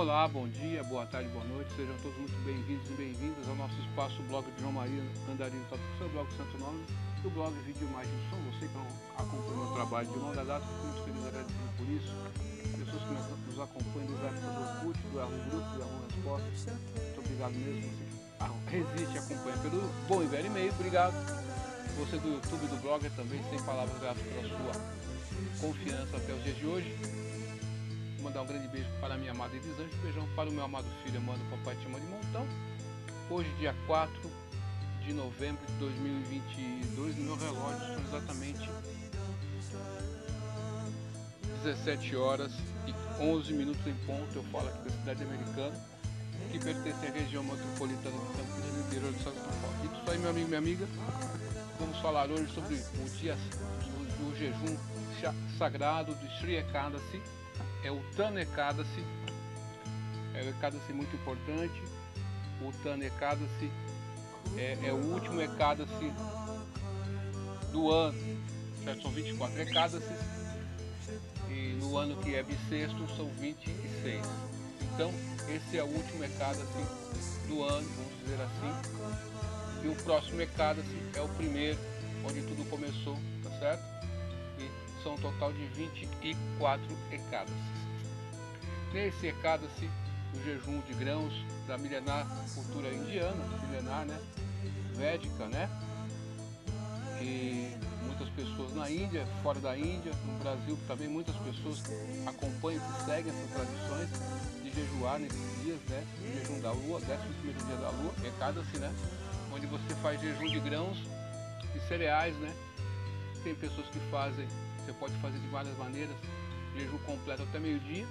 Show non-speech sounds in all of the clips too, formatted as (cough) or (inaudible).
Olá, bom dia, boa tarde, boa noite, sejam todos muito bem-vindos e bem-vindas ao nosso espaço blog de João Maria Andarino Top, seu blog Santo Nome, o blog Vídeo Imagens Som, você que acompanha o trabalho de longa data, fico muito feliz agradecido por isso, pessoas que nos acompanham desde a época do Orkut, do Yahoo Grupo, do Yahoo Resposta, muito obrigado mesmo, você que resiste e acompanha pelo bom e velho e-mail, obrigado, você do YouTube do blogger também, sem palavras, graças pela sua confiança até os dias de hoje, mandar um grande beijo para a minha amada Elisângela, um beijão para o meu amado filho, mano Papai de Montão. Hoje, dia 4 de novembro de 2022, no meu relógio são exatamente 17 horas e 11 minutos em ponto. Eu falo aqui da cidade americana, que pertence à região metropolitana no interior do estado de São Paulo. E isso aí, meu amigo e minha amiga, vamos falar hoje sobre o dia do, do jejum sagrado de Sri Ekadasi, é o Tana Ekadasi, é o Ekadasi muito importante, o Tana Ekadasi é, é, o último Ekadasi do ano, certo? são 24 Ekadasi, e no ano que é bissexto são 26. Então, esse é o último Ekadasi do ano, vamos dizer assim, e o próximo Ekadasi é o primeiro, onde tudo começou, tá certo? São um total de 24 ecadas. Nesse ecada-se o jejum de grãos da milenar cultura indiana, milenar, né? Védica, né? E muitas pessoas na Índia, fora da Índia, no Brasil também muitas pessoas acompanham e seguem essas tradições de jejuar nesses dias, né? O jejum da lua, 11 primeiro dia da lua, ecada-se, né? Onde você faz jejum de grãos e cereais, né? Tem pessoas que fazem você pode fazer de várias maneiras, jejum completo até meio-dia,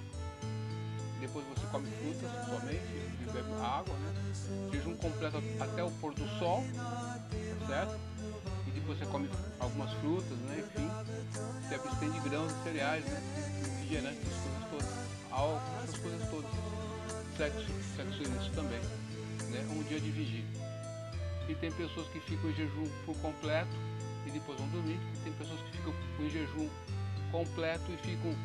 depois você come frutas somente e bebe água, né? Jejum completo até o pôr do sol, certo? E depois você come algumas frutas, né? Enfim, se abstém de grãos e cereais, né? Refrigerantes, essas coisas todas, álcool, essas coisas todas. Sexo, sexo ilícito também, né? Um dia de vigília. E tem pessoas que ficam em jejum por completo e depois vão dormir. Tem pessoas que ficam em jejum completo e ficam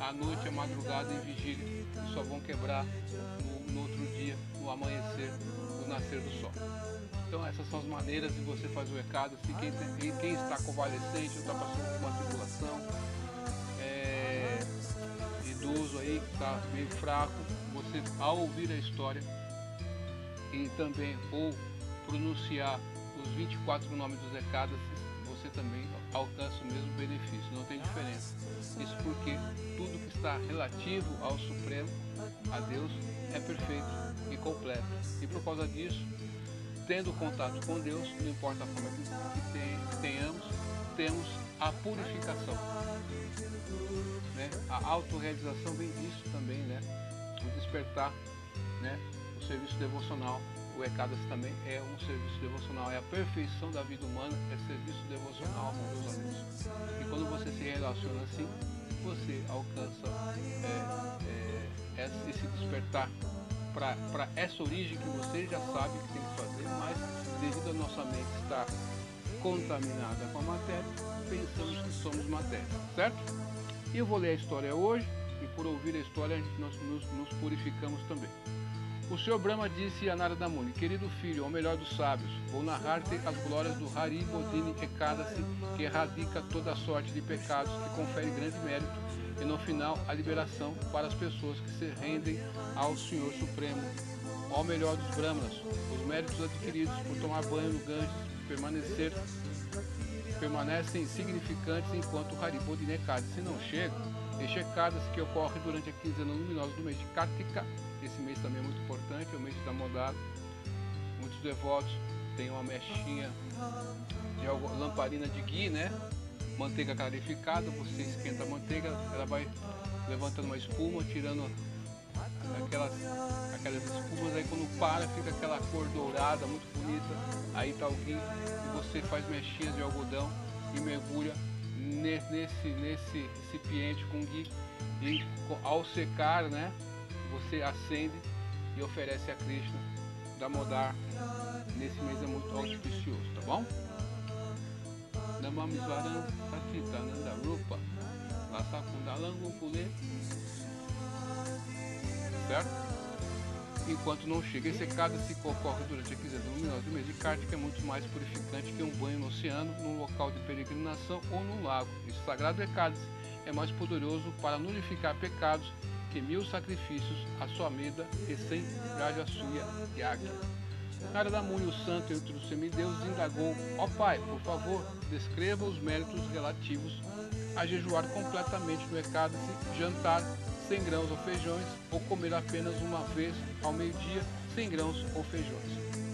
à noite, à madrugada em vigília e só vão quebrar no, no outro dia, no amanhecer, no nascer do sol. Então essas são as maneiras de você fazer o recado. Se quem, tem, quem está convalescente, está passando por uma tribulação, é, idoso aí que está meio fraco, você ao ouvir a história e também ou pronunciar os 24 nomes dos recados, você também alcança o mesmo benefício, não tem diferença. Isso porque tudo que está relativo ao Supremo, a Deus, é perfeito e completo. E por causa disso, tendo contato com Deus, não importa a forma que tenhamos, temos a purificação. Né? A autorrealização vem disso também, né? O despertar, né? o serviço devocional o ECADAS também é um serviço devocional, é a perfeição da vida humana, é serviço devocional, meus amigos. E quando você se relaciona assim, você alcança é, é, esse despertar para essa origem que você já sabe que tem que fazer, mas devido a nossa mente estar contaminada com a matéria, pensamos que somos matéria, certo? E eu vou ler a história hoje, e por ouvir a história nós nos, nos purificamos também. O Senhor Brahma disse a Narada Muni, querido filho, ao melhor dos sábios, vou narrar-te as glórias do Hari Bodhini Ekadasi, que erradica toda sorte de pecados, que confere grande mérito e no final a liberação para as pessoas que se rendem ao Senhor Supremo. Ao melhor dos Brahmanas, os méritos adquiridos por tomar banho no Ganges, permanecer permanecem insignificantes enquanto o Hari Bodhini Ekadasi não chega. Ekadasi que ocorre durante a quinzena luminosa do mês de Kartika esse mês também é muito importante, é o mês da modada. Muitos devotos têm uma mechinha de lamparina de ghee, né? Manteiga clarificada, você esquenta a manteiga, ela vai levantando uma espuma, tirando aquelas, aquelas espumas, aí quando para fica aquela cor dourada, muito bonita, aí tá o ghee, e você faz mechinhas de algodão e mergulha nesse, nesse recipiente com ghee e ao secar, né, você acende e oferece a Krishna Damodar. Nesse mês é muito auspicioso, tá bom? Namamisvaram Satitananda Rupa Lasakundalangu Pule. certo? Enquanto não chega, esse que ocorre durante a quinzena luminosa do mês de que é muito mais purificante que um banho no oceano, num local de peregrinação ou num lago. Esse sagrado cálice é mais poderoso para nulificar pecados que mil sacrifícios à sua meda e sem raja suia yaga. Narada Muni, o santo entre os semideuses, indagou: Ó Pai, por favor, descreva os méritos relativos a jejuar completamente no Ecádice, jantar sem grãos ou feijões, ou comer apenas uma vez ao meio-dia sem grãos ou feijões.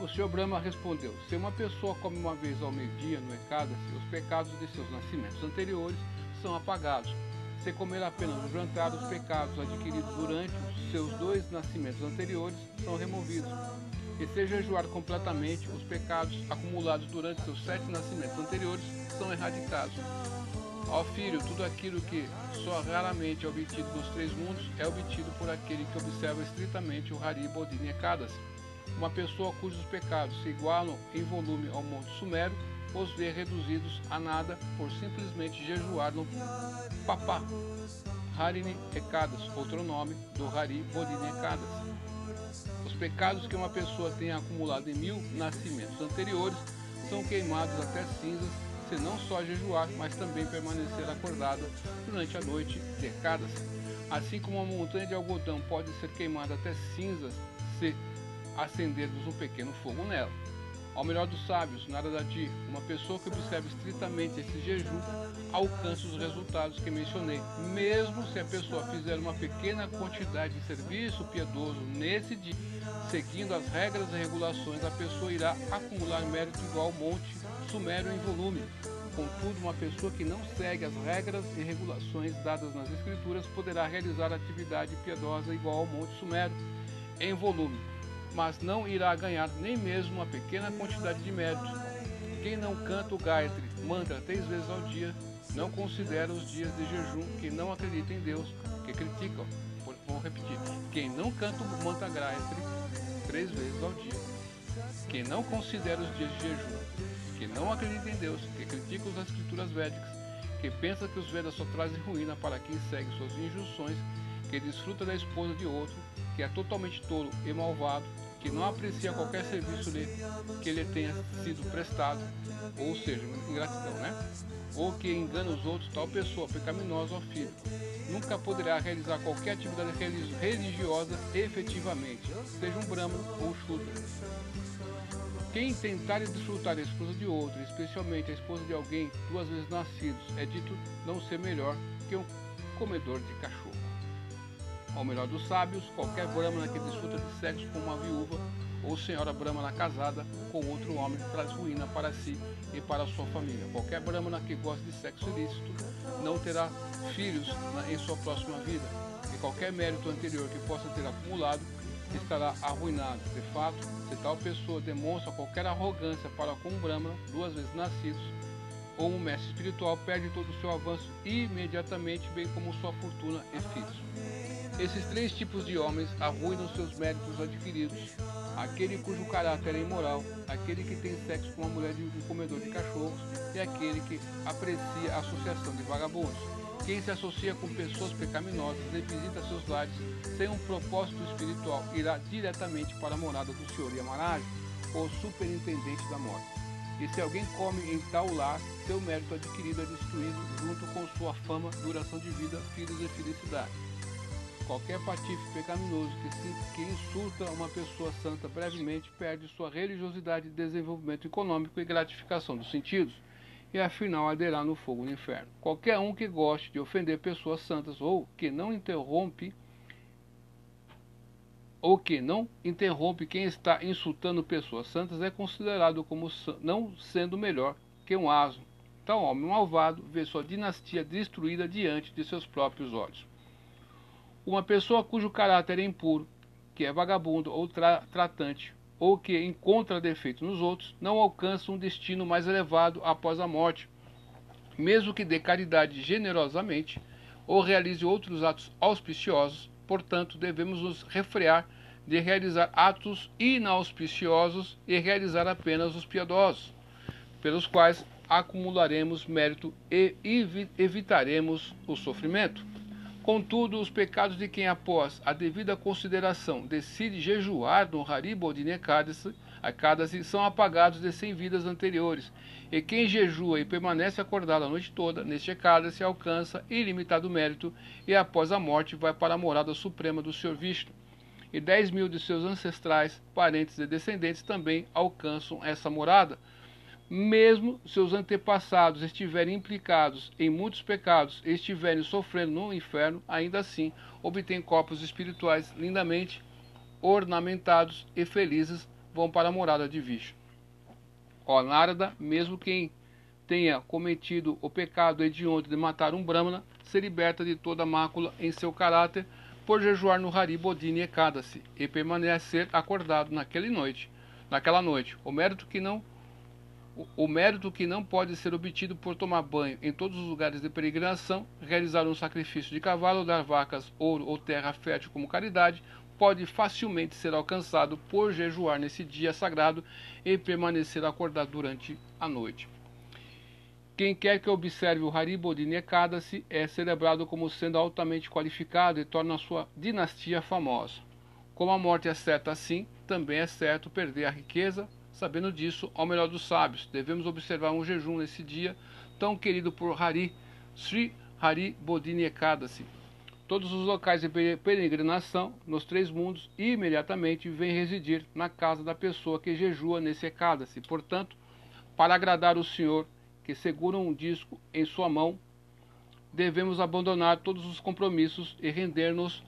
O Sr. Brahma respondeu: Se uma pessoa come uma vez ao meio-dia no Ecádice, os pecados de seus nascimentos anteriores são apagados. Se comer apenas no jantar, os pecados adquiridos durante os seus dois nascimentos anteriores são removidos. E se jejuar completamente, os pecados acumulados durante seus sete nascimentos anteriores são erradicados. Ó filho, tudo aquilo que só raramente é obtido nos três mundos é obtido por aquele que observa estritamente o Hari Bodhini Ekadasi. Uma pessoa cujos pecados se igualam em volume ao Monte Sumério os vê reduzidos a nada por simplesmente jejuar no Papá. Harini Ekadas, outro nome do Hari Bodhini Ekadas. Os pecados que uma pessoa tem acumulado em mil nascimentos anteriores são queimados até cinzas se não só jejuar, mas também permanecer acordada durante a noite de Ekadas. Assim como uma montanha de algodão pode ser queimada até cinzas se acendermos um pequeno fogo nela. Ao melhor dos sábios, nada de uma pessoa que observa estritamente esse jejum alcança os resultados que mencionei, mesmo se a pessoa fizer uma pequena quantidade de serviço piedoso nesse dia, seguindo as regras e regulações, a pessoa irá acumular mérito igual ao monte sumério em volume. Contudo, uma pessoa que não segue as regras e regulações dadas nas escrituras poderá realizar atividade piedosa igual ao monte sumério em volume mas não irá ganhar nem mesmo uma pequena quantidade de méritos. Quem não canta o Gayatri mantra três vezes ao dia, não considera os dias de jejum que não acredita em Deus, que criticam. Vou repetir. Quem não canta o mantra Gayatri três vezes ao dia, quem não considera os dias de jejum, que não acredita em Deus, que critica as escrituras védicas, que pensa que os Vedas só trazem ruína para quem segue suas injunções, que desfruta da esposa de outro, que é totalmente tolo e malvado, que não aprecia qualquer serviço que lhe tenha sido prestado, ou seja, ingratidão, né? Ou que engana os outros, tal pessoa pecaminosa ou filho, nunca poderá realizar qualquer atividade religiosa efetivamente, seja um brahmano ou shudra. Quem tentar desfrutar a esposa de outro, especialmente a esposa de alguém duas vezes nascidos, é dito não ser melhor que um comedor de cachorro. Ao melhor dos sábios, qualquer brahmana que desfruta de sexo com uma viúva ou senhora brahmana casada com outro homem traz ruína para si e para sua família. Qualquer brahmana que goste de sexo ilícito não terá filhos em sua próxima vida. E qualquer mérito anterior que possa ter acumulado estará arruinado. De fato, se tal pessoa demonstra qualquer arrogância para com brahmana, duas vezes nascidos, ou um mestre espiritual, perde todo o seu avanço imediatamente, bem como sua fortuna e filhos. Esses três tipos de homens arruinam seus méritos adquiridos. Aquele cujo caráter é imoral, aquele que tem sexo com uma mulher de um comedor de cachorros e aquele que aprecia a associação de vagabundos. Quem se associa com pessoas pecaminosas e visita seus lares sem um propósito espiritual irá diretamente para a morada do Senhor Yamaraj, o superintendente da morte. E se alguém come em tal lar, seu mérito adquirido é destruído junto com sua fama, duração de vida, filhos e felicidade. Qualquer patife pecaminoso que, que insulta uma pessoa santa brevemente perde sua religiosidade, desenvolvimento econômico e gratificação dos sentidos, e afinal arderá no fogo do inferno. Qualquer um que goste de ofender pessoas santas ou que não interrompe ou que não interrompe quem está insultando pessoas santas é considerado como não sendo melhor que um asno. Tal homem malvado vê sua dinastia destruída diante de seus próprios olhos. Uma pessoa cujo caráter é impuro, que é vagabundo ou tra tratante, ou que encontra defeitos nos outros, não alcança um destino mais elevado após a morte, mesmo que dê caridade generosamente ou realize outros atos auspiciosos. Portanto, devemos nos refrear de realizar atos inauspiciosos e realizar apenas os piedosos, pelos quais acumularemos mérito e evitaremos o sofrimento. Contudo, os pecados de quem, após a devida consideração, decide jejuar no de Nekadasi, são apagados de cem vidas anteriores. E quem jejua e permanece acordado a noite toda, neste Ekadasi, alcança ilimitado mérito e, após a morte, vai para a morada suprema do Senhor Vishnu. E dez mil de seus ancestrais, parentes e descendentes também alcançam essa morada mesmo seus antepassados estiverem implicados em muitos pecados e estiverem sofrendo no inferno, ainda assim obtêm corpos espirituais lindamente ornamentados e felizes, vão para a morada de Vishnu. Ó Narada, mesmo quem tenha cometido o pecado hediondo de matar um Brahmana, se liberta de toda mácula em seu caráter por jejuar no Hari Bodhini Ekadasi e permanecer acordado naquela noite. Naquela noite, o mérito que não o mérito que não pode ser obtido por tomar banho em todos os lugares de peregrinação, realizar um sacrifício de cavalo, dar vacas, ouro ou terra fértil como caridade, pode facilmente ser alcançado por jejuar nesse dia sagrado e permanecer acordado durante a noite. Quem quer que observe o Haribodini Ekadasi é celebrado como sendo altamente qualificado e torna sua dinastia famosa. Como a morte é certa assim, também é certo perder a riqueza, Sabendo disso, ao melhor dos sábios, devemos observar um jejum nesse dia tão querido por Hari, Sri Hari Bodhini Ekadasi. Todos os locais de peregrinação nos três mundos imediatamente vêm residir na casa da pessoa que jejua nesse Ekadasi. Portanto, para agradar o Senhor, que segura um disco em sua mão, devemos abandonar todos os compromissos e render-nos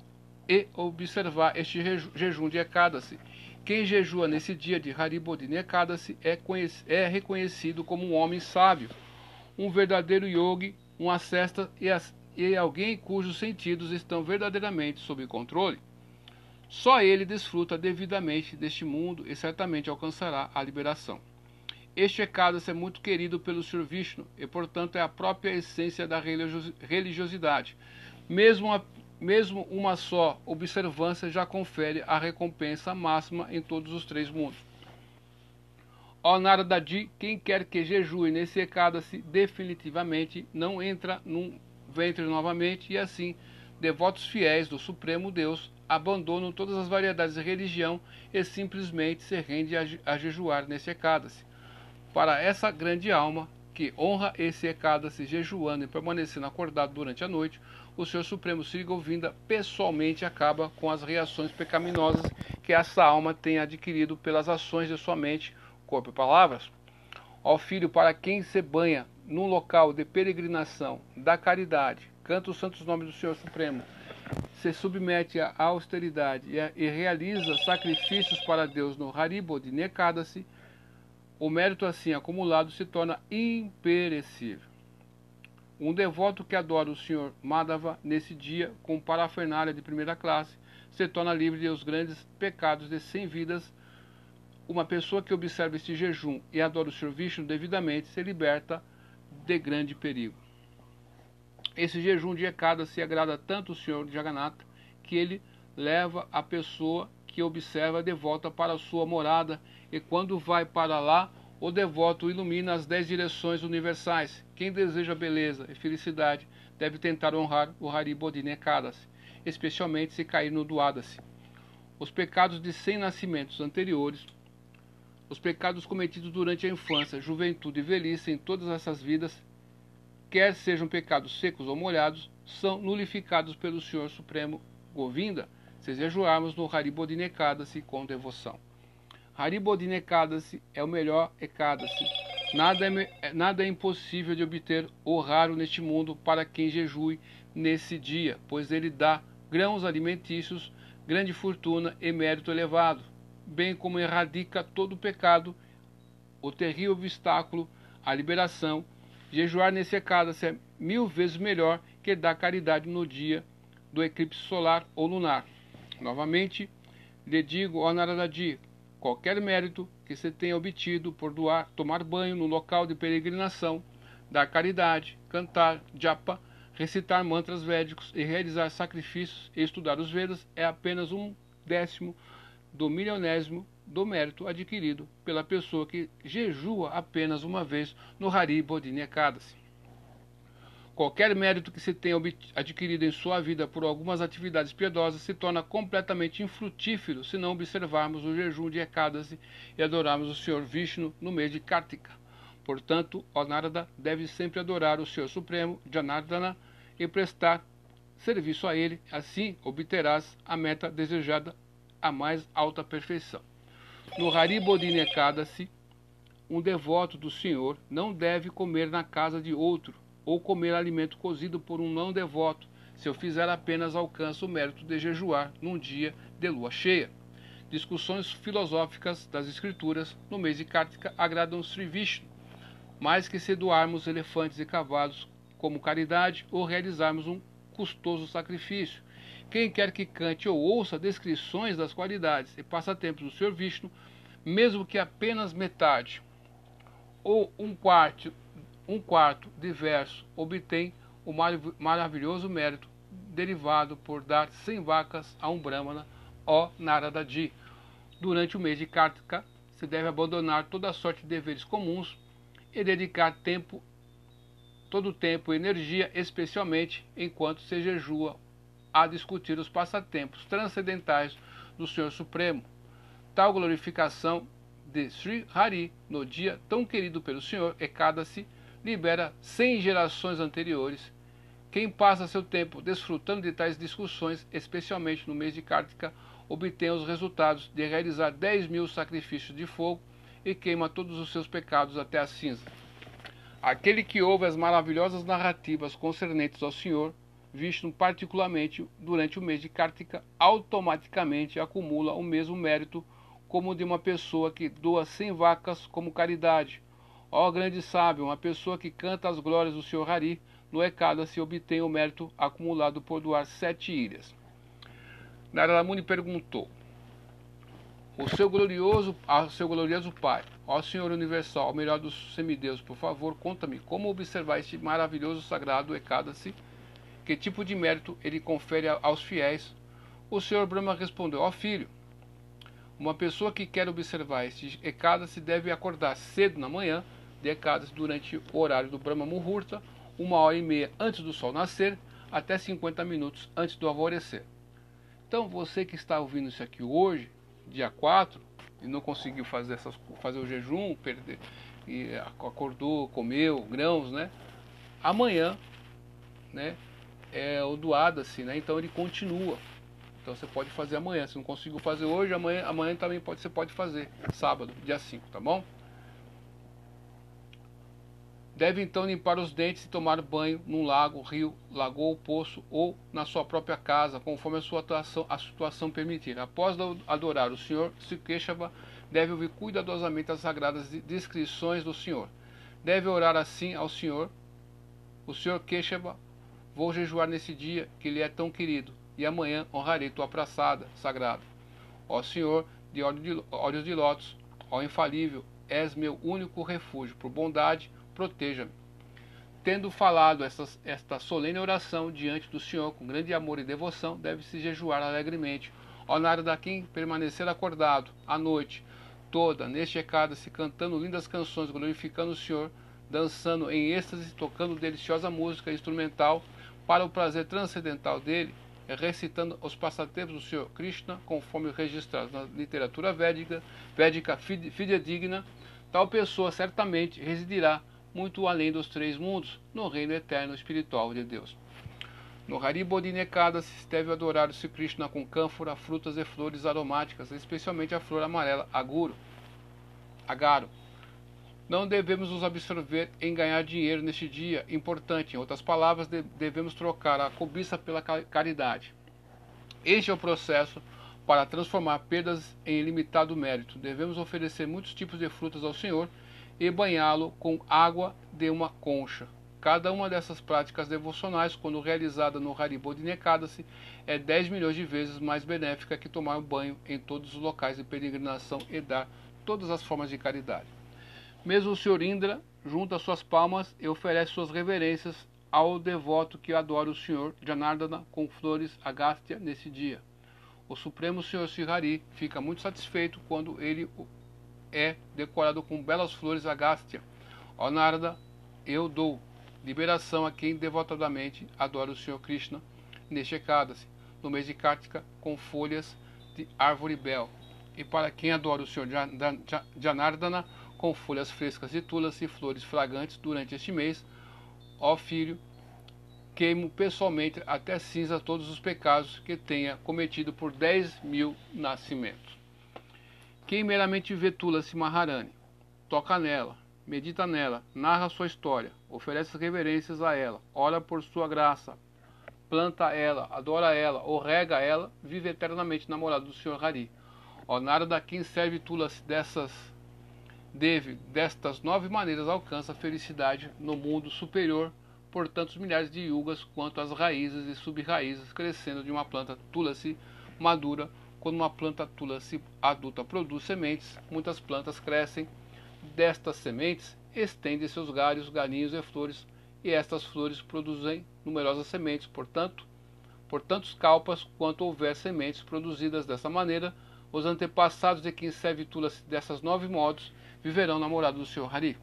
e observar este jejum de Ekadasi quem jejua nesse dia de Haribodini Ekadasi é, é reconhecido como um homem sábio, um verdadeiro yogi, um acesta e, e alguém cujos sentidos estão verdadeiramente sob controle. Só ele desfruta devidamente deste mundo e certamente alcançará a liberação. Este Ekadasi é muito querido pelo Sr. Vishnu e, portanto, é a própria essência da religiosidade. Mesmo a mesmo uma só observância já confere a recompensa máxima em todos os três mundos. Ó Narada-di, quem quer que jejue nesse Ekadasi definitivamente não entra num ventre novamente e assim devotos fiéis do Supremo Deus abandonam todas as variedades de religião e simplesmente se rende a, jejuar nesse Ekadasi. Para essa grande alma que honra esse Ekadasi jejuando e permanecendo acordado durante a noite, o Senhor Supremo Sri Govinda pessoalmente acaba com as reações pecaminosas que essa alma tem adquirido pelas ações de sua mente, corpo e palavras. Ó filho, para quem se banha num local de peregrinação da caridade, canta os santos nomes do Senhor Supremo, se submete à austeridade e realiza sacrifícios para Deus no Haribo de Nekadasi, o mérito assim acumulado se torna imperecível. Um devoto que adora o Senhor Madhava nesse dia, com parafernália de primeira classe, se torna livre dos grandes pecados de cem vidas. Uma pessoa que observa este jejum e adora o Senhor Vishnu devidamente se liberta de grande perigo. Esse jejum de Ekada se agrada tanto o Senhor Jagannatha que ele leva a pessoa que observa de volta para a sua morada e quando vai para lá o devoto ilumina as dez direções universais. Quem deseja beleza e felicidade deve tentar honrar o Haribodine Ekadasi, especialmente se cair no Duadasi. Os pecados de cem nascimentos anteriores, os pecados cometidos durante a infância, juventude e velhice em todas essas vidas, quer sejam pecados secos ou molhados, são nulificados pelo Senhor Supremo Govinda, se jejuarmos no Haribodine Ekadasi com devoção. Haribodin Ekadasi é o melhor Ekadasi. Nada é, nada é impossível de obter o raro neste mundo para quem jejue nesse dia, pois ele dá grãos alimentícios, grande fortuna e mérito elevado, bem como erradica todo o pecado, o terrível obstáculo à liberação. Jejuar nesse Ekadasi é mil vezes melhor que dar caridade no dia do eclipse solar ou lunar. Novamente, lhe digo, ó Naradaji, qualquer mérito que você tenha obtido por doar, tomar banho no local de peregrinação, dar caridade, cantar japa, recitar mantras védicos e realizar sacrifícios e estudar os Vedas é apenas um décimo do milionésimo do mérito adquirido pela pessoa que jejua apenas uma vez no Hari Bodhini Ekadasi. Qualquer mérito que se tenha adquirido em sua vida por algumas atividades piedosas se torna completamente infrutífero se não observarmos o jejum de Ekadasi e adorarmos o Senhor Vishnu no mês de Kartika. Portanto, o Narada deve sempre adorar o Senhor Supremo, Janardana, e prestar serviço a ele, assim obterás a meta desejada, a mais alta perfeição. No Haribodhin Ekadasi, um devoto do Senhor não deve comer na casa de outro, ou comer alimento cozido por um não devoto, se eu fizer apenas alcança o mérito de jejuar num dia de lua cheia. Discussões filosóficas das escrituras no mês de Kartika agradam Sri Vishnu, mais que se doarmos elefantes e cavalos como caridade ou realizarmos um custoso sacrifício. Quem quer que cante ou ouça descrições das qualidades e passatempos do Sr. Vishnu, mesmo que apenas metade ou um quarto um quarto de verso obtém o maravilhoso mérito derivado por dar 100 vacas a um Brahmana, ó Naradaji. Durante o mês de Kartika, se deve abandonar toda sorte de deveres comuns e dedicar tempo, todo o tempo e energia, especialmente enquanto se jejua, a discutir os passatempos transcendentais do Senhor Supremo. Tal glorificação de Sri Hari no dia tão querido pelo Senhor Ekadasi libera cem gerações anteriores. Quem passa seu tempo desfrutando de tais discussões, especialmente no mês de Kartika, obtém os resultados de realizar 10 mil sacrifícios de fogo e queima todos os seus pecados até a cinza. Aquele que ouve as maravilhosas narrativas concernentes ao Senhor, visto particularmente durante o mês de Kartika, automaticamente acumula o mesmo mérito como de uma pessoa que doa 100 vacas como caridade, Ó grande sábio, uma pessoa que canta as glórias do Senhor Hari, no Ekada se obtém o mérito acumulado por doar sete ilhas. Narada Muni perguntou, o seu glorioso, ao seu glorioso Pai, ó Senhor Universal, melhor dos semideus, por favor, conta-me como observar este maravilhoso sagrado Ekadasi, que tipo de mérito ele confere aos fiéis. O Senhor Brahma respondeu, ó filho, uma pessoa que quer observar este Ekadasi deve acordar cedo na manhã decadas durante o horário do Brahma Muhurta, uma hora e meia antes do sol nascer, até 50 minutos antes do alvorecer. Então, você que está ouvindo isso aqui hoje, dia 4, e não conseguiu fazer, essas, fazer o jejum, perder, e acordou, comeu grãos, né? Amanhã, né? É o doado assim, né? Então ele continua. Então você pode fazer amanhã. Se não conseguiu fazer hoje, amanhã, amanhã também pode, você pode fazer. Sábado, dia 5, tá bom? Deve então limpar os dentes e tomar banho num lago, rio, lagoa, poço ou na sua própria casa, conforme a sua atuação, a situação permitir. Após adorar o Senhor, Sikeshava deve ouvir cuidadosamente as sagradas descrições do Senhor. Deve orar assim ao Senhor, o Senhor Keshava, vou jejuar nesse dia que lhe é tão querido, e amanhã honrarei tua praçada sagrada. Ó Senhor, de olhos de lótus, ó infalível, és meu único refúgio, por bondade, proteja-me. Tendo falado esta, esta solene oração diante do Senhor com grande amor e devoção, deve-se jejuar alegremente. Ó Narada, quem permanecer acordado à noite toda, neste recado-se cantando lindas canções, glorificando o Senhor, dançando em êxtase, tocando deliciosa música instrumental para o prazer transcendental dele, recitando os passatempos do Senhor Krishna, conforme registrado na literatura védica, védica fidedigna, tal pessoa certamente residirá muito além dos três mundos, no reino eterno espiritual de Deus. No Haribodinekada se deve adorar o Sri Krishna com cânfora, frutas e flores aromáticas, especialmente a flor amarela aguro, agaro. Não devemos nos absorver em ganhar dinheiro neste dia importante. Em outras palavras, devemos trocar a cobiça pela caridade. Este é o processo para transformar perdas em ilimitado mérito. Devemos oferecer muitos tipos de frutas ao Senhor e banhá-lo com água de uma concha. Cada uma dessas práticas devocionais, quando realizada no Haribo de Nekadasi, é 10 milhões de vezes mais benéfica que tomar banho em todos os locais de peregrinação e dar todas as formas de caridade. Mesmo o Sr. Indra junta suas palmas e oferece suas reverências ao devoto que adora o Senhor Janardana com flores agástia nesse dia. O Supremo Senhor Sihari fica muito satisfeito quando ele é decorado com belas flores agástia. Ó Narada, eu dou liberação a quem devotadamente adora o Senhor Krishna neste Ekadasi, no mês de Kartika, com folhas de árvore bel. E para quem adora o Senhor Janardana, com folhas frescas de tulas e flores fragantes durante este mês, ó filho, queimo pessoalmente até cinza todos os pecados que tenha cometido por dez mil nascimentos. Quem meramente vê Tulasi Maharani, toca nela, medita nela, narra sua história, oferece reverências a ela, ora por sua graça, planta ela, adora ela, ou rega ela, vive eternamente namorado do Senhor Hari. Ó Narada, quem serve Tulasi dessas deve, destas nove maneiras alcança a felicidade no mundo superior por tantos milhares de yugas quanto as raízes e sub-raízes crescendo de uma planta Tulasi madura quando uma planta tulasi adulta produz sementes, muitas plantas crescem. Destas sementes, estendem seus galhos, galinhos e flores, e estas flores produzem numerosas sementes. Portanto, por tantos calpas quanto houver sementes produzidas dessa maneira, os antepassados de quem serve tulasi dessas nove modos viverão namorados do Senhor Hari.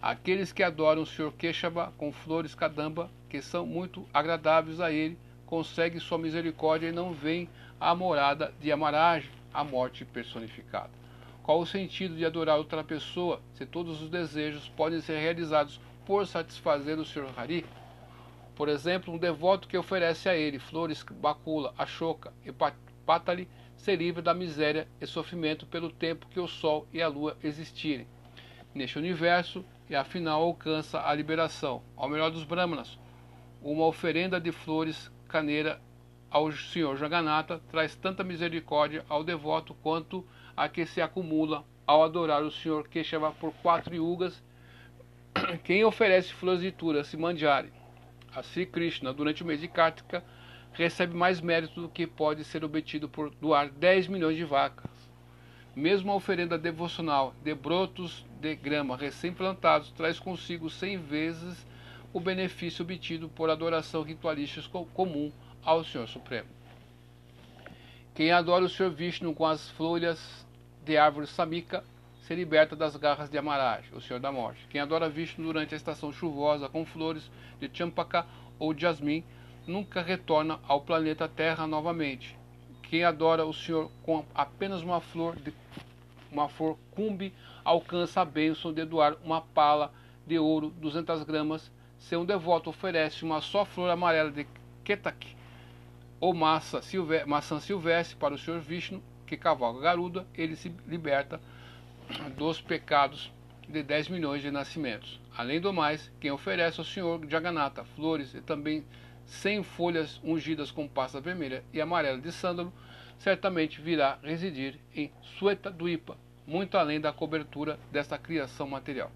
Aqueles que adoram o Senhor Keshava com flores kadamba, que são muito agradáveis a ele, conseguem sua misericórdia e não veem a morada de Amaraj, a morte personificada. Qual o sentido de adorar outra pessoa se todos os desejos podem ser realizados por satisfazer o Sr. Hari? Por exemplo, um devoto que oferece a ele flores bacula, achoca e patali se livra da miséria e sofrimento pelo tempo que o sol e a lua existirem. Neste universo, e afinal alcança a liberação. Ao melhor dos brahmanas, uma oferenda de flores caneira ao Senhor Jagannatha traz tanta misericórdia ao devoto quanto a que se acumula ao adorar o Senhor Keshava por quatro yugas. (coughs) Quem oferece florituras se mandiare a Sri Krishna durante o mês de Kartika recebe mais mérito do que pode ser obtido por doar 10 milhões de vacas. Mesmo a oferenda devocional de brotos de grama recém-plantados traz consigo cem vezes o benefício obtido por adoração ritualística comum ao Senhor Supremo. Quem adora o Senhor Vishnu com as folhas de árvore samika se liberta das garras de Amaraj, o Senhor da Morte. Quem adora Vishnu durante a estação chuvosa com flores de champaka ou jasmim nunca retorna ao planeta Terra novamente. Quem adora o Senhor com apenas uma flor de uma flor cumbi alcança a bênção de doar uma pala de ouro, 200 gramas. Se um devoto oferece uma só flor amarela de ketak ou massa silve maçã silvestre para o Senhor Vishnu, que cavalga Garuda, ele se liberta dos pecados de 10 milhões de nascimentos. Além do mais, quem oferece ao Senhor Jagannatha flores e também 100 folhas ungidas com pasta vermelha e amarela de sândalo, certamente virá residir em Sueta Duipa, muito além da cobertura desta criação material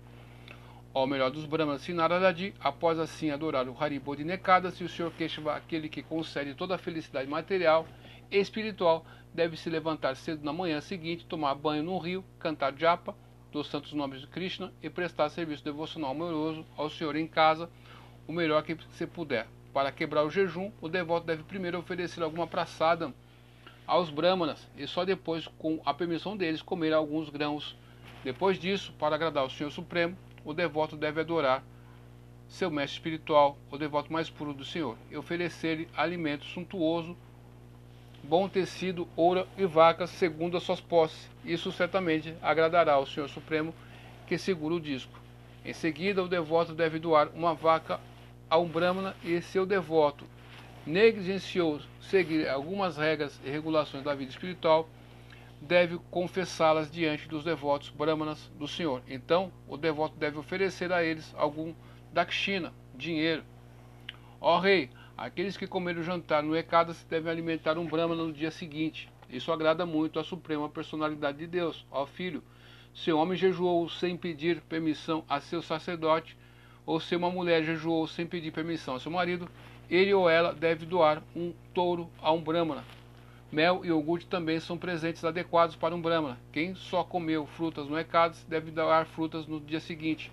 ao melhor dos Brahmanas Sinaradadi, após assim adorar o Haribo de Nekadas e o Senhor Keshava, aquele que concede toda a felicidade material e espiritual, deve se levantar cedo na manhã seguinte, tomar banho no rio, cantar japa dos santos nomes de Krishna e prestar serviço devocional amoroso ao Senhor em casa, o melhor que se puder. Para quebrar o jejum, o devoto deve primeiro oferecer alguma praçada aos brahmanas e só depois, com a permissão deles, comer alguns grãos. Depois disso, para agradar o Senhor Supremo, o devoto deve adorar seu mestre espiritual, o devoto mais puro do Senhor, e oferecer-lhe alimento suntuoso, bom tecido, ouro e vacas, segundo as suas posses. Isso certamente agradará ao Senhor Supremo, que segura o disco. Em seguida, o devoto deve doar uma vaca a um brahmana e seu devoto negligenciou seguir algumas regras e regulações da vida espiritual, deve confessá-las diante dos devotos brahmanas do Senhor. Então, o devoto deve oferecer a eles algum dakshina, dinheiro. Ó rei, aqueles que comeram o jantar no Ekadas devem alimentar um brahmana no dia seguinte. Isso agrada muito à suprema personalidade de Deus. Ó filho, se um homem jejuou sem pedir permissão a seu sacerdote, ou se uma mulher jejuou sem pedir permissão a seu marido, ele ou ela deve doar um touro a um brahmana Mel e iogurte também são presentes adequados para um brahmana. Quem só comeu frutas no Ekadas deve doar frutas no dia seguinte.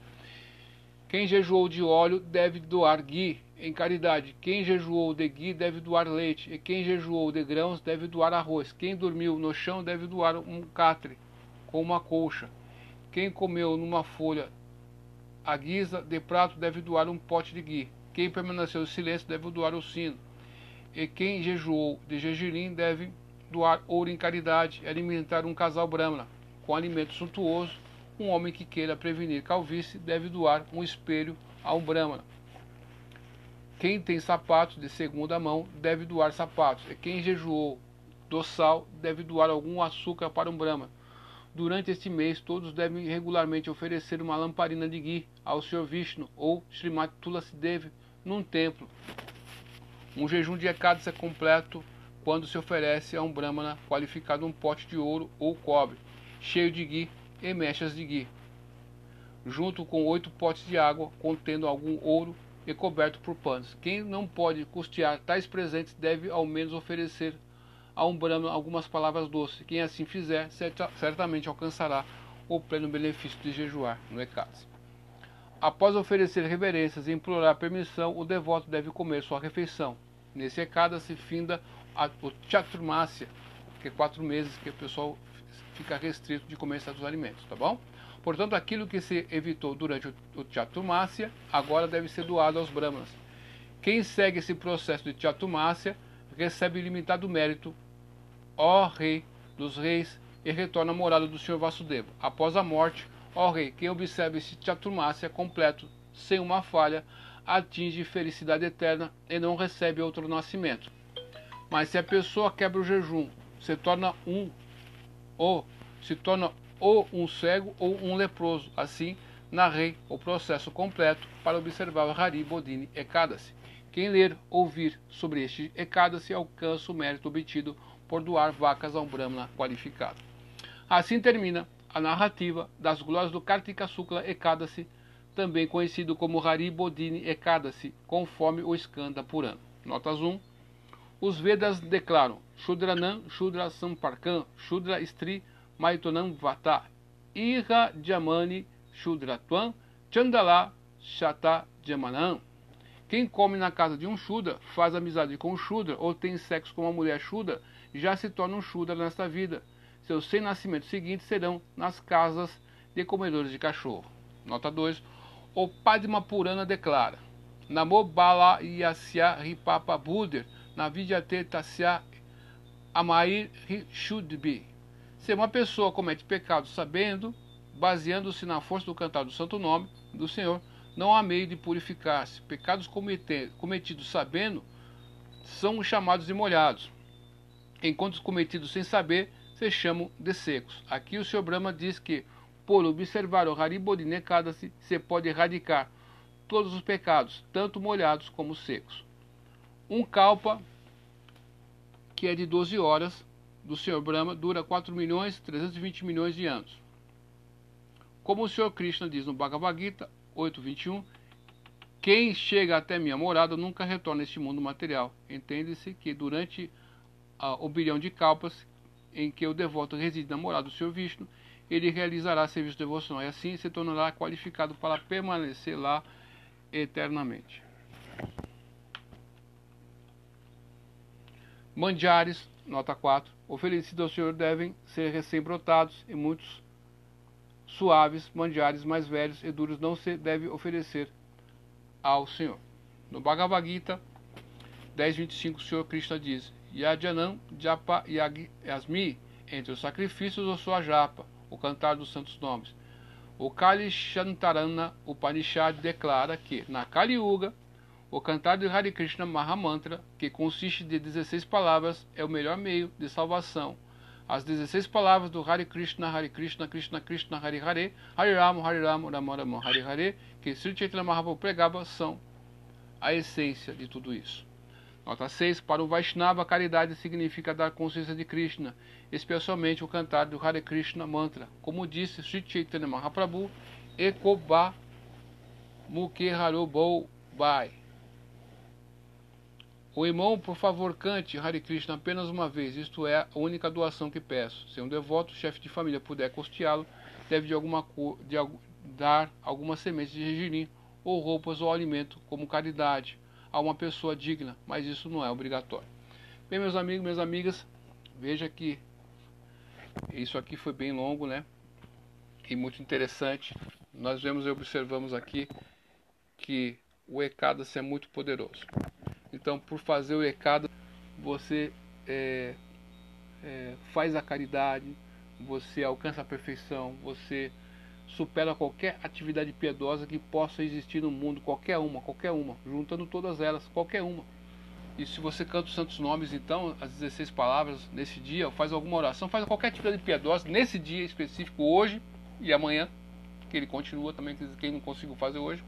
Quem jejuou de óleo deve doar ghee em caridade. Quem jejuou de ghee deve doar leite. E quem jejuou de grãos deve doar arroz. Quem dormiu no chão deve doar um catre com uma colcha. Quem comeu numa folha a guisa de prato deve doar um pote de gui. Quem permaneceu em silêncio deve doar o sino. E quem jejuou de jejurim deve doar ouro em caridade e alimentar um casal brahmana com alimento suntuoso. Um homem que queira prevenir calvície deve doar um espelho a um brahmana. Quem tem sapatos de segunda mão deve doar sapatos. E quem jejuou do sal deve doar algum açúcar para um brahmana. Durante este mês, todos devem regularmente oferecer uma lamparina de ghee ao Sr. Vishnu ou Srimati Tulasidev num templo. Um jejum de Ekadasi é completo quando se oferece a um brahmana qualificado um pote de ouro ou cobre, cheio de ghee e mechas de ghee, junto com oito potes de água contendo algum ouro e coberto por panos. Quem não pode custear tais presentes deve ao menos oferecer a um brahmana algumas palavras doces. Quem assim fizer, certamente alcançará o pleno benefício de jejuar no Ekadasi. Após oferecer reverências e implorar permissão, o devoto deve comer sua refeição. Nesse Ekadasi finda a, o Chaturmasya, que é quatro meses que o pessoal fica restrito de comer certos alimentos, tá bom? Portanto, aquilo que se evitou durante o, o Chaturmasya, agora deve ser doado aos brahmanas. Quem segue esse processo de Chaturmasya recebe ilimitado mérito ó Rei dos Reis, e retorna à morada do Senhor Vasudeva. Após a morte, Rei, quem observa esse Chaturmasya completo, sem uma falha, atinge felicidade eterna e não recebe outro nascimento. Mas se a pessoa quebra o jejum, se torna um ou se torna ou um cego ou um leproso. Assim, narrei o processo completo para observar o Hari Bodhini Ekadasi. Quem ler, ouvir sobre este Ekadasi alcança o mérito obtido por doar vacas a um Brahmana qualificado. Assim termina a narrativa das glórias do Kartika Sukla Ekadasi, também conhecido como Hari Bodhini Ekadasi, conforme o Skanda Purana. Notas 1. Os Vedas declaram Shudranam Shudra Samparkam Shudra Stri Maitonam Vata Iha Jamani Shudratvam Chandala Shata Jamanam quem come na casa de um Shudra, faz amizade com um Shudra ou tem sexo com uma mulher Shudra, já se torna um Shudra nesta vida. Seus 100 nascimentos seguintes serão nas casas de comedores de cachorro. Nota 2. O Padma Purana declara: Namo Bala Yasya Ripapa Buddha Navidyate Tasya Amair Shudbi. Se uma pessoa comete pecado sabendo, baseando-se na força do cantar do santo nome do Senhor, não há meio de purificar-se. Pecados cometidos sabendo são chamados de molhados enquanto os cometidos sem saber se de secos. Aqui o Sr. Brahma diz que, por observar o Haribodine Kadasi, se pode erradicar todos os pecados, tanto molhados como secos. Um kalpa, que é de 12 horas, do Sr. Brahma, dura 4 milhões 320 milhões de anos. Como o Sr. Krishna diz no Bhagavad Gita 8.21, quem chega até minha morada nunca retorna a este mundo material. Entende-se que durante o bilhão de calpas em que o devoto reside na morada do Senhor Vishnu, ele realizará serviço devocional e assim se tornará qualificado para permanecer lá eternamente. Mandiares, nota 4. Oferecidos ao Senhor devem ser recém-brotados e muitos suaves, mandiares mais velhos e duros não se deve oferecer ao Senhor. No Bhagavad Gita 10.25, o Senhor Krishna diz: Yadjanam Japa Yasmi, entre os sacrifícios ou sua japa, o cantar dos santos nomes. O Kali Shantarana Upanishad declara que, na Kali Yuga, o cantar de Hare Krishna Mahamantra, que consiste de 16 palavras, é o melhor meio de salvação. As 16 palavras do Hare Krishna, Hare Krishna, Krishna Krishna, Hare Hare, Hare Rama, Hare Rama, Rama Rama, Hare Hare, que Sri Chaitanya Mahaprabhu pregava, são a essência de tudo isso. Nota 6. Para o Vaishnava, caridade significa dar consciência de Krishna, especialmente o cantar do Hare Krishna Mantra. Como disse Sri Chaitanya Mahaprabhu, Ekoba Mukerharobou Bai. O irmão, por favor, cante Hare Krishna apenas uma vez, isto é a única doação que peço. Se um devoto, chefe de família, puder custeá-lo, deve de alguma de, dar algumas sementes de regirim, ou roupas ou alimento, como caridade a uma pessoa digna, mas isso não é obrigatório. Bem, meus amigos, minhas amigas, veja que isso aqui foi bem longo, né? E muito interessante. nós vemos e observamos aqui que o Ekadasi é muito poderoso. Então, por fazer o Ekadasi, você é, é, faz a caridade, você alcança a perfeição, você supera qualquer atividade piedosa que possa existir no mundo, qualquer uma, qualquer uma, juntando todas elas, qualquer uma. E se você canta os santos nomes, então, as 16 palavras nesse dia, faz alguma oração, faz qualquer atividade piedosa nesse dia específico, hoje e amanhã, que ele continua também, quem não conseguiu fazer hoje.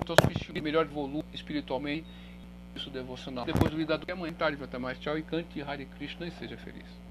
Então, se melhor volume espiritualmente, isso devocional. Depois do lidado que amanhã tarde, até mais. Tchau e cante Hare Krishna e seja feliz.